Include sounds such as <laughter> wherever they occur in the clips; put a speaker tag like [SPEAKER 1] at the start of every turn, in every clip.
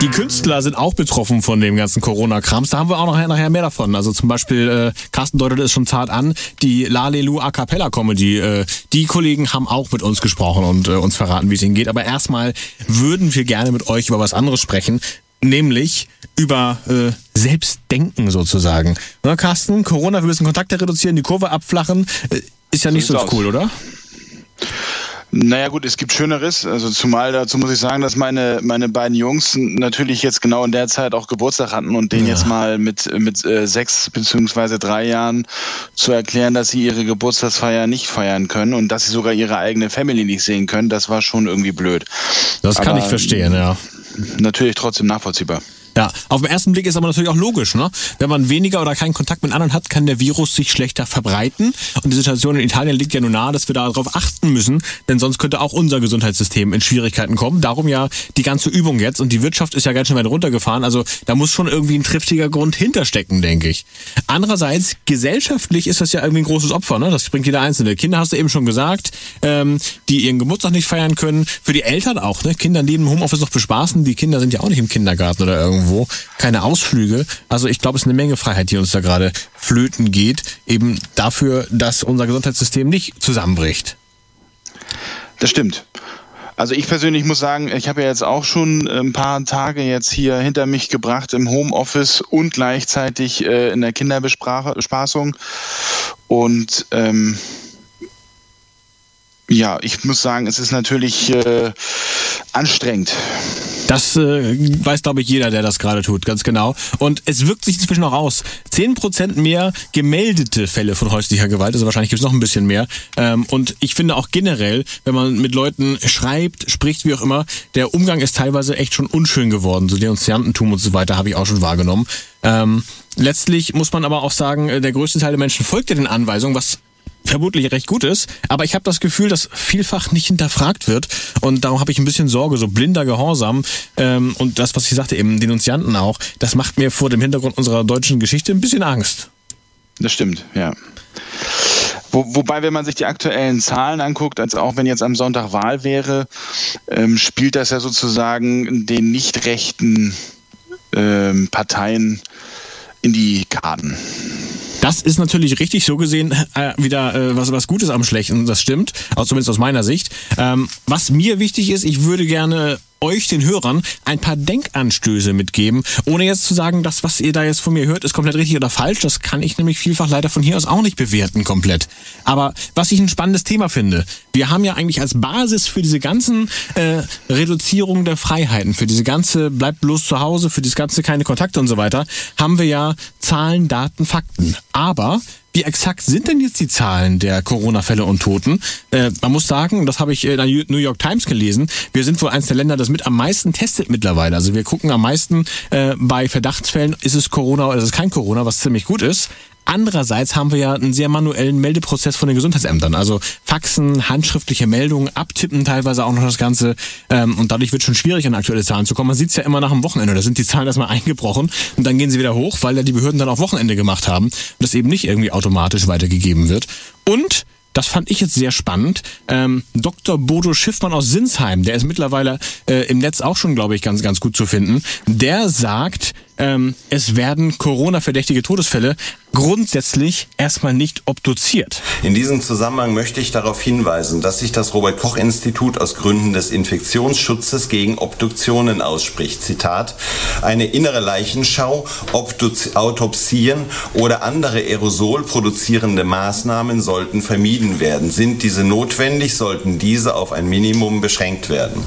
[SPEAKER 1] Die Künstler sind auch betroffen von dem ganzen Corona-Krams. Da haben wir auch nachher, nachher mehr davon. Also zum Beispiel, äh, Carsten deutet es schon zart an, die Lalelu A Cappella Comedy. Äh, die Kollegen haben auch mit uns gesprochen und äh, uns verraten, wie es ihnen geht. Aber erstmal würden wir gerne mit euch über was anderes sprechen. Nämlich über äh, Selbstdenken sozusagen. Na, Carsten, Corona, wir müssen Kontakte reduzieren, die Kurve abflachen. Äh, ist ja nicht so cool, oder?
[SPEAKER 2] Naja gut, es gibt Schöneres. Also zumal dazu muss ich sagen, dass meine, meine beiden Jungs natürlich jetzt genau in der Zeit auch Geburtstag hatten und denen ja. jetzt mal mit, mit äh, sechs beziehungsweise drei Jahren zu erklären, dass sie ihre Geburtstagsfeier nicht feiern können und dass sie sogar ihre eigene Family nicht sehen können, das war schon irgendwie blöd.
[SPEAKER 1] Das kann Aber, ich verstehen, ja.
[SPEAKER 2] Natürlich trotzdem nachvollziehbar.
[SPEAKER 1] Ja, auf den ersten Blick ist aber natürlich auch logisch, ne? Wenn man weniger oder keinen Kontakt mit anderen hat, kann der Virus sich schlechter verbreiten. Und die Situation in Italien liegt ja nun nahe, dass wir darauf achten müssen, denn sonst könnte auch unser Gesundheitssystem in Schwierigkeiten kommen. Darum ja die ganze Übung jetzt. Und die Wirtschaft ist ja ganz schön weit runtergefahren. Also da muss schon irgendwie ein triftiger Grund hinterstecken, denke ich. Andererseits, gesellschaftlich ist das ja irgendwie ein großes Opfer, ne? Das bringt jeder Einzelne. Kinder hast du eben schon gesagt, ähm, die ihren Geburtstag nicht feiern können. Für die Eltern auch, ne? Kinder neben Homeoffice noch bespaßen. Die Kinder sind ja auch nicht im Kindergarten oder irgendwo irgendwo, keine Ausflüge. Also ich glaube, es ist eine Menge Freiheit, die uns da gerade flöten geht, eben dafür, dass unser Gesundheitssystem nicht zusammenbricht.
[SPEAKER 2] Das stimmt. Also ich persönlich muss sagen, ich habe ja jetzt auch schon ein paar Tage jetzt hier hinter mich gebracht im Homeoffice und gleichzeitig äh, in der Kinderbespaßung. Und ähm, ja, ich muss sagen, es ist natürlich äh, anstrengend.
[SPEAKER 1] Das äh, weiß, glaube ich, jeder, der das gerade tut, ganz genau. Und es wirkt sich inzwischen auch aus. Zehn Prozent mehr gemeldete Fälle von häuslicher Gewalt, also wahrscheinlich gibt es noch ein bisschen mehr. Ähm, und ich finde auch generell, wenn man mit Leuten schreibt, spricht, wie auch immer, der Umgang ist teilweise echt schon unschön geworden. So Denunziantentum und so weiter habe ich auch schon wahrgenommen. Ähm, letztlich muss man aber auch sagen, äh, der größte Teil der Menschen folgt ja den Anweisungen, was vermutlich recht gut ist, aber ich habe das Gefühl, dass vielfach nicht hinterfragt wird und darum habe ich ein bisschen Sorge, so blinder Gehorsam ähm, und das, was ich sagte, eben Denunzianten auch, das macht mir vor dem Hintergrund unserer deutschen Geschichte ein bisschen Angst.
[SPEAKER 2] Das stimmt, ja. Wo, wobei, wenn man sich die aktuellen Zahlen anguckt, als auch wenn jetzt am Sonntag Wahl wäre, ähm, spielt das ja sozusagen den nicht rechten ähm, Parteien in die Karten.
[SPEAKER 1] Das ist natürlich richtig so gesehen äh, wieder äh, was, was Gutes am Schlechten, das stimmt, also zumindest aus meiner Sicht. Ähm, was mir wichtig ist, ich würde gerne euch, den Hörern, ein paar Denkanstöße mitgeben, ohne jetzt zu sagen, das, was ihr da jetzt von mir hört, ist komplett richtig oder falsch. Das kann ich nämlich vielfach leider von hier aus auch nicht bewerten komplett. Aber was ich ein spannendes Thema finde, wir haben ja eigentlich als Basis für diese ganzen äh, Reduzierung der Freiheiten, für diese ganze bleibt bloß zu Hause, für dieses ganze keine Kontakte und so weiter, haben wir ja Zahlen, Daten, Fakten. Aber wie exakt sind denn jetzt die Zahlen der Corona-Fälle und Toten? Äh, man muss sagen, das habe ich in der New York Times gelesen, wir sind wohl eines der Länder, das mit am meisten testet mittlerweile. Also wir gucken am meisten äh, bei Verdachtsfällen, ist es Corona oder ist es kein Corona, was ziemlich gut ist. Andererseits haben wir ja einen sehr manuellen Meldeprozess von den Gesundheitsämtern. Also Faxen, handschriftliche Meldungen, abtippen teilweise auch noch das Ganze. Ähm, und dadurch wird schon schwierig, an aktuelle Zahlen zu kommen. Man sieht es ja immer nach dem Wochenende. Da sind die Zahlen erstmal <laughs> eingebrochen und dann gehen sie wieder hoch, weil ja die Behörden dann auch Wochenende gemacht haben und das eben nicht irgendwie automatisch weitergegeben wird. Und das fand ich jetzt sehr spannend. Ähm, Dr. Bodo Schiffmann aus Sinsheim, der ist mittlerweile äh, im Netz auch schon, glaube ich, ganz, ganz gut zu finden. Der sagt, ähm, es werden Corona-verdächtige Todesfälle grundsätzlich erstmal nicht obduziert.
[SPEAKER 3] In diesem Zusammenhang möchte ich darauf hinweisen, dass sich das Robert Koch Institut aus Gründen des Infektionsschutzes gegen Obduktionen ausspricht. Zitat, eine innere Leichenschau, Obduz Autopsien oder andere Aerosol produzierende Maßnahmen sollten vermieden werden. Sind diese notwendig, sollten diese auf ein Minimum beschränkt werden.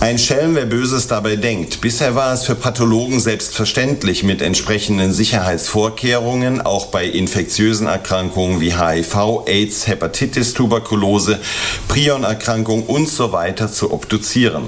[SPEAKER 3] Ein Schelm, wer Böses dabei denkt. Bisher war es für Pathologen selbstverständlich, mit entsprechenden Sicherheitsvorkehrungen auch bei infektiösen Erkrankungen wie HIV, AIDS, Hepatitis, Tuberkulose, Prionerkrankung und so weiter zu obduzieren.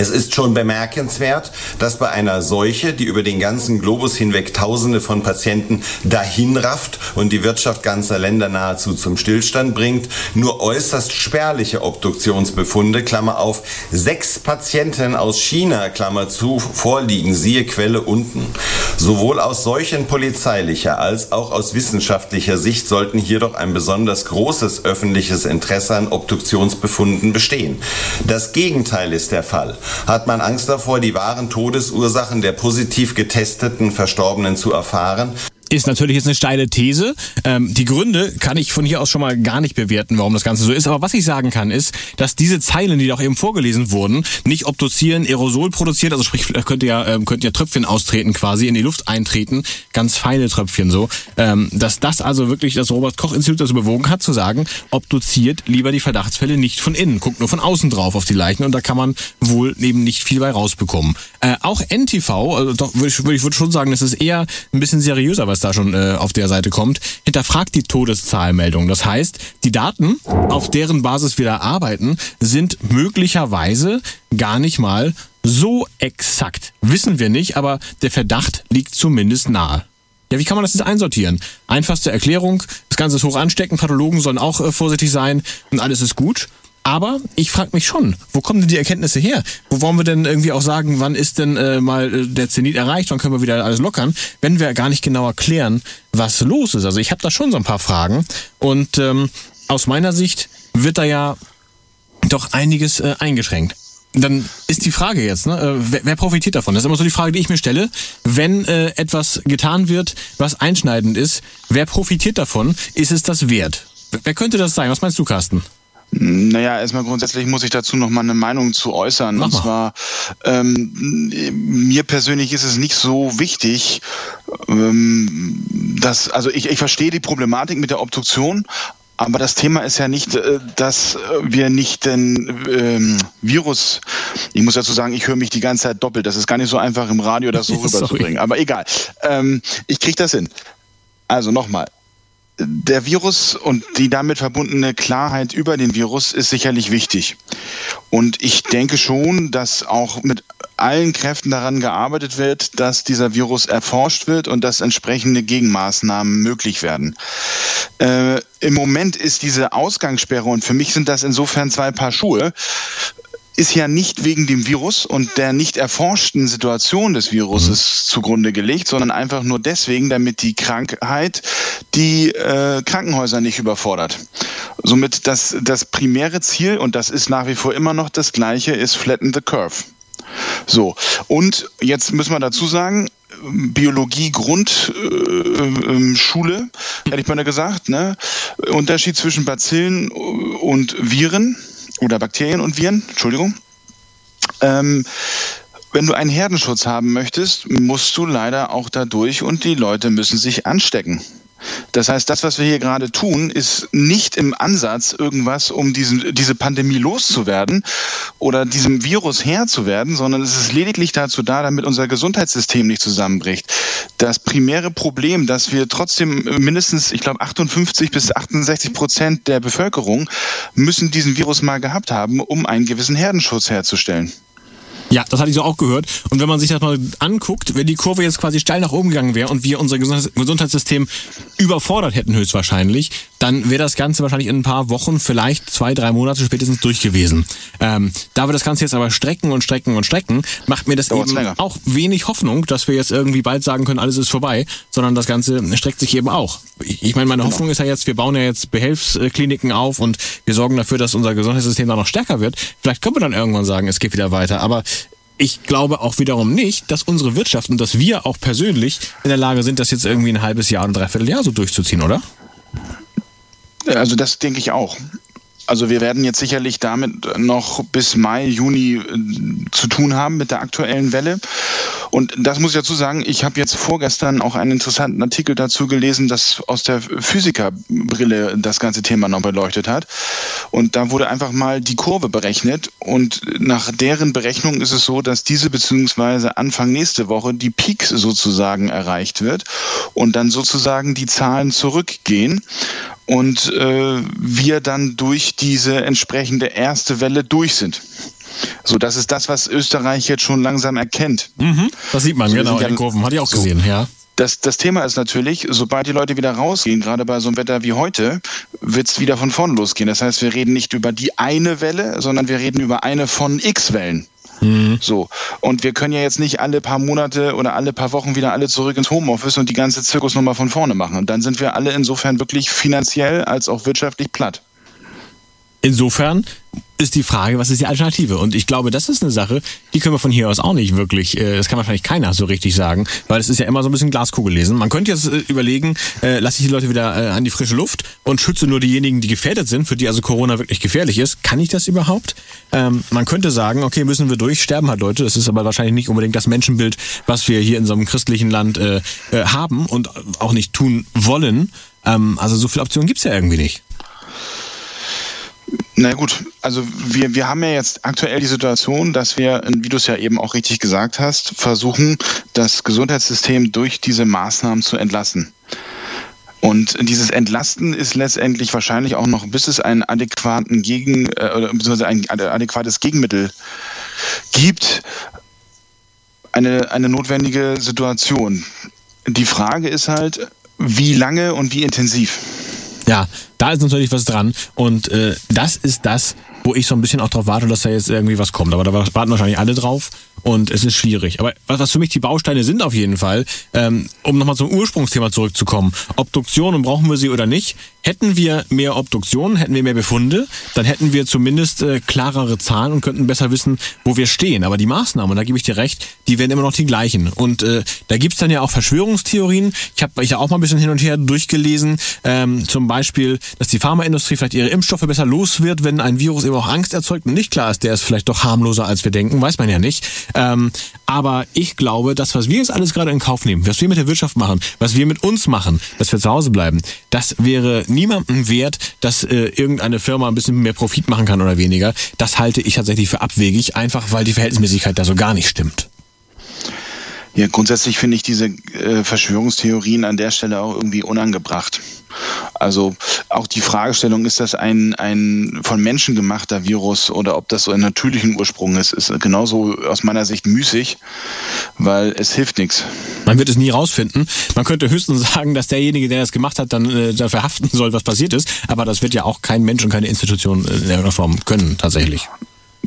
[SPEAKER 3] Es ist schon bemerkenswert, dass bei einer Seuche, die über den ganzen Globus hinweg Tausende von Patienten dahinrafft und die Wirtschaft ganzer Länder nahezu zum Stillstand bringt, nur äußerst spärliche Obduktionsbefunde, Klammer auf, sechs Patienten aus China, Klammer zu, vorliegen, siehe Quelle unten. Sowohl aus solchen polizeilicher als auch aus wissenschaftlicher Sicht sollten hier doch ein besonders großes öffentliches Interesse an Obduktionsbefunden bestehen. Das Gegenteil ist der Fall. Hat man Angst davor, die wahren Todesursachen der positiv getesteten Verstorbenen zu erfahren,
[SPEAKER 1] ist natürlich jetzt eine steile These. Ähm, die Gründe kann ich von hier aus schon mal gar nicht bewerten, warum das Ganze so ist. Aber was ich sagen kann, ist, dass diese Zeilen, die auch eben vorgelesen wurden, nicht obduzieren, Aerosol produziert, also sprich, könnte ja, ähm, könnten ja Tröpfchen austreten quasi, in die Luft eintreten, ganz feine Tröpfchen so. Ähm, dass das also wirklich das Robert-Koch-Institut dazu bewogen hat, zu sagen, obduziert lieber die Verdachtsfälle nicht von innen, guckt nur von außen drauf auf die Leichen und da kann man wohl eben nicht viel bei rausbekommen. Äh, auch NTV, also doch würde ich, würd ich würd schon sagen, das ist eher ein bisschen seriöser, was da schon äh, auf der Seite kommt, hinterfragt die Todeszahlmeldung. Das heißt, die Daten, auf deren Basis wir da arbeiten, sind möglicherweise gar nicht mal so exakt. Wissen wir nicht, aber der Verdacht liegt zumindest nahe. Ja, wie kann man das jetzt einsortieren? Einfachste Erklärung, das Ganze ist hoch anstecken, Pathologen sollen auch äh, vorsichtig sein und alles ist gut. Aber ich frage mich schon, wo kommen denn die Erkenntnisse her? Wo wollen wir denn irgendwie auch sagen, wann ist denn äh, mal äh, der Zenit erreicht, wann können wir wieder alles lockern, wenn wir gar nicht genau erklären, was los ist? Also ich habe da schon so ein paar Fragen und ähm, aus meiner Sicht wird da ja doch einiges äh, eingeschränkt. Dann ist die Frage jetzt, ne, äh, wer, wer profitiert davon? Das ist immer so die Frage, die ich mir stelle. Wenn äh, etwas getan wird, was einschneidend ist, wer profitiert davon? Ist es das wert? Wer könnte das sein? Was meinst du, Carsten?
[SPEAKER 2] Naja, erstmal grundsätzlich muss ich dazu noch mal eine Meinung zu äußern. Mach und zwar, ähm, mir persönlich ist es nicht so wichtig, ähm, dass, also ich, ich verstehe die Problematik mit der Obduktion, aber das Thema ist ja nicht, äh, dass wir nicht den ähm, Virus, ich muss dazu sagen, ich höre mich die ganze Zeit doppelt. Das ist gar nicht so einfach im Radio das so <laughs> rüberzubringen. Aber egal. Ähm, ich kriege das hin. Also nochmal, der Virus und die damit verbundene Klarheit über den Virus ist sicherlich wichtig. Und ich denke schon, dass auch mit allen Kräften daran gearbeitet wird, dass dieser Virus erforscht wird und dass entsprechende Gegenmaßnahmen möglich werden. Äh, Im Moment ist diese Ausgangssperre, und für mich sind das insofern zwei Paar Schuhe, ist ja nicht wegen dem Virus und der nicht erforschten Situation des Viruses mhm. zugrunde gelegt, sondern einfach nur deswegen, damit die Krankheit die äh, Krankenhäuser nicht überfordert. Somit das, das primäre Ziel, und das ist nach wie vor immer noch das gleiche, ist flatten the curve. So, und jetzt müssen wir dazu sagen, Biologie Grundschule, äh, äh, hätte ich mal gesagt, ne? Unterschied zwischen Bazillen und Viren oder Bakterien und Viren, Entschuldigung. Ähm, wenn du einen Herdenschutz haben möchtest, musst du leider auch dadurch und die Leute müssen sich anstecken. Das heißt, das, was wir hier gerade tun, ist nicht im Ansatz irgendwas, um diesen, diese Pandemie loszuwerden oder diesem Virus Herr zu werden, sondern es ist lediglich dazu da, damit unser Gesundheitssystem nicht zusammenbricht. Das primäre Problem, dass wir trotzdem mindestens, ich glaube, 58 bis 68 Prozent der Bevölkerung müssen diesen Virus mal gehabt haben, um einen gewissen Herdenschutz herzustellen.
[SPEAKER 1] Ja, das hatte ich so auch gehört. Und wenn man sich das mal anguckt, wenn die Kurve jetzt quasi steil nach oben gegangen wäre und wir unser Gesundheitssystem überfordert hätten höchstwahrscheinlich, dann wäre das Ganze wahrscheinlich in ein paar Wochen, vielleicht zwei, drei Monate spätestens durch gewesen. Ähm, da wir das Ganze jetzt aber strecken und strecken und strecken, macht mir das Dauert's eben länger. auch wenig Hoffnung, dass wir jetzt irgendwie bald sagen können, alles ist vorbei, sondern das Ganze streckt sich eben auch. Ich meine, meine genau. Hoffnung ist ja jetzt, wir bauen ja jetzt Behelfskliniken auf und wir sorgen dafür, dass unser Gesundheitssystem dann noch stärker wird. Vielleicht können wir dann irgendwann sagen, es geht wieder weiter. Aber ich glaube auch wiederum nicht, dass unsere Wirtschaft und dass wir auch persönlich in der Lage sind, das jetzt irgendwie ein halbes Jahr und ein Dreivierteljahr so durchzuziehen, oder?
[SPEAKER 2] Also das denke ich auch. Also wir werden jetzt sicherlich damit noch bis Mai, Juni äh, zu tun haben mit der aktuellen Welle. Und das muss ich dazu sagen, ich habe jetzt vorgestern auch einen interessanten Artikel dazu gelesen, das aus der Physikerbrille das ganze Thema noch beleuchtet hat. Und da wurde einfach mal die Kurve berechnet. Und nach deren Berechnung ist es so, dass diese beziehungsweise Anfang nächste Woche die Peak sozusagen erreicht wird und dann sozusagen die Zahlen zurückgehen und äh, wir dann durch diese entsprechende erste Welle durch sind. So, das ist das, was Österreich jetzt schon langsam erkennt.
[SPEAKER 1] Mhm, das sieht man,
[SPEAKER 2] So,
[SPEAKER 1] genau, in den Kurven. Hatte ich auch
[SPEAKER 2] so.
[SPEAKER 1] gesehen, ja.
[SPEAKER 2] Das, das Thema ist natürlich, sobald die Leute wieder rausgehen, gerade bei so einem Wetter wie heute, wird es wieder von vorn losgehen. Das heißt, wir reden nicht über die eine Welle, sondern wir reden über eine von X Wellen. So. Und wir können ja jetzt nicht alle paar Monate oder alle paar Wochen wieder alle zurück ins Homeoffice und die ganze Zirkus nochmal von vorne machen. Und dann sind wir alle insofern wirklich finanziell als auch wirtschaftlich platt.
[SPEAKER 1] Insofern ist die Frage, was ist die Alternative? Und ich glaube, das ist eine Sache, die können wir von hier aus auch nicht wirklich, äh, das kann wahrscheinlich keiner so richtig sagen, weil es ist ja immer so ein bisschen Glaskugel lesen. Man könnte jetzt äh, überlegen, äh, lasse ich die Leute wieder an die frische Luft und schütze nur diejenigen, die gefährdet sind, für die also Corona wirklich gefährlich ist. Kann ich das überhaupt? Ähm, man könnte sagen, okay, müssen wir durch, sterben halt Leute. Das ist aber wahrscheinlich nicht unbedingt das Menschenbild, was wir hier in so einem christlichen Land haben und auch nicht tun wollen. Ähm, also so viele Optionen gibt's ja irgendwie nicht.
[SPEAKER 2] Na gut, also wir, wir haben ja jetzt aktuell die Situation, dass wir, wie du es ja eben auch richtig gesagt hast, versuchen, das Gesundheitssystem durch diese Maßnahmen zu entlasten. Und dieses Entlasten ist letztendlich wahrscheinlich auch noch, bis es einen adäquaten Gegen, äh, ein adäquates Gegenmittel gibt, eine, eine notwendige Situation. Die Frage ist halt, wie lange und wie intensiv.
[SPEAKER 1] Ja, da ist natürlich was dran und äh, das ist das, wo ich so ein bisschen auch drauf warte, dass da jetzt irgendwie was kommt. Aber da warten wahrscheinlich alle drauf und es ist schwierig. Aber was, was für mich die Bausteine sind auf jeden Fall, ähm, um nochmal zum Ursprungsthema zurückzukommen. Obduktionen, brauchen wir sie oder nicht? Hätten wir mehr Obduktionen, hätten wir mehr Befunde, dann hätten wir zumindest äh, klarere Zahlen und könnten besser wissen, wo wir stehen. Aber die Maßnahmen, und da gebe ich dir recht, die werden immer noch die gleichen. Und äh, da gibt's dann ja auch Verschwörungstheorien. Ich habe ich hab auch mal ein bisschen hin und her durchgelesen. Ähm, zum Beispiel, dass die Pharmaindustrie vielleicht ihre Impfstoffe besser los wird, wenn ein Virus eben auch Angst erzeugt und nicht klar ist, der ist vielleicht doch harmloser, als wir denken, weiß man ja nicht. Ähm, aber ich glaube, das, was wir jetzt alles gerade in Kauf nehmen, was wir mit der Wirtschaft machen, was wir mit uns machen, dass wir zu Hause bleiben, das wäre niemandem wert, dass äh, irgendeine Firma ein bisschen mehr Profit machen kann oder weniger. Das halte ich tatsächlich für abwegig, einfach weil die Verhältnismäßigkeit da so gar nicht stimmt.
[SPEAKER 2] Ja, grundsätzlich finde ich diese äh, Verschwörungstheorien an der Stelle auch irgendwie unangebracht. Also auch die Fragestellung, ist das ein, ein von Menschen gemachter Virus oder ob das so einen natürlichen Ursprung ist, ist genauso aus meiner Sicht müßig, weil es hilft nichts.
[SPEAKER 1] Man wird es nie rausfinden. Man könnte höchstens sagen, dass derjenige, der das gemacht hat, dann äh, dafür haften soll, was passiert ist. Aber das wird ja auch kein Mensch und keine Institution äh, in irgendeiner Form können, tatsächlich.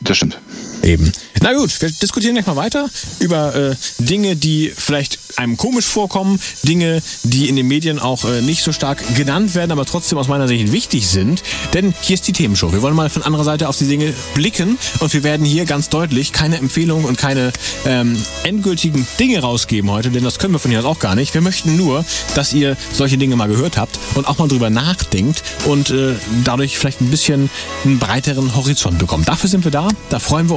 [SPEAKER 2] Das stimmt.
[SPEAKER 1] Eben. Na gut, wir diskutieren gleich mal weiter über äh, Dinge, die vielleicht einem komisch vorkommen, Dinge, die in den Medien auch äh, nicht so stark genannt werden, aber trotzdem aus meiner Sicht wichtig sind. Denn hier ist die Themenshow. Wir wollen mal von anderer Seite auf die Dinge blicken und wir werden hier ganz deutlich keine Empfehlungen und keine ähm, endgültigen Dinge rausgeben heute, denn das können wir von hier aus auch gar nicht. Wir möchten nur, dass ihr solche Dinge mal gehört habt und auch mal drüber nachdenkt und äh, dadurch vielleicht ein bisschen einen breiteren Horizont bekommt. Dafür sind wir da. Da freuen wir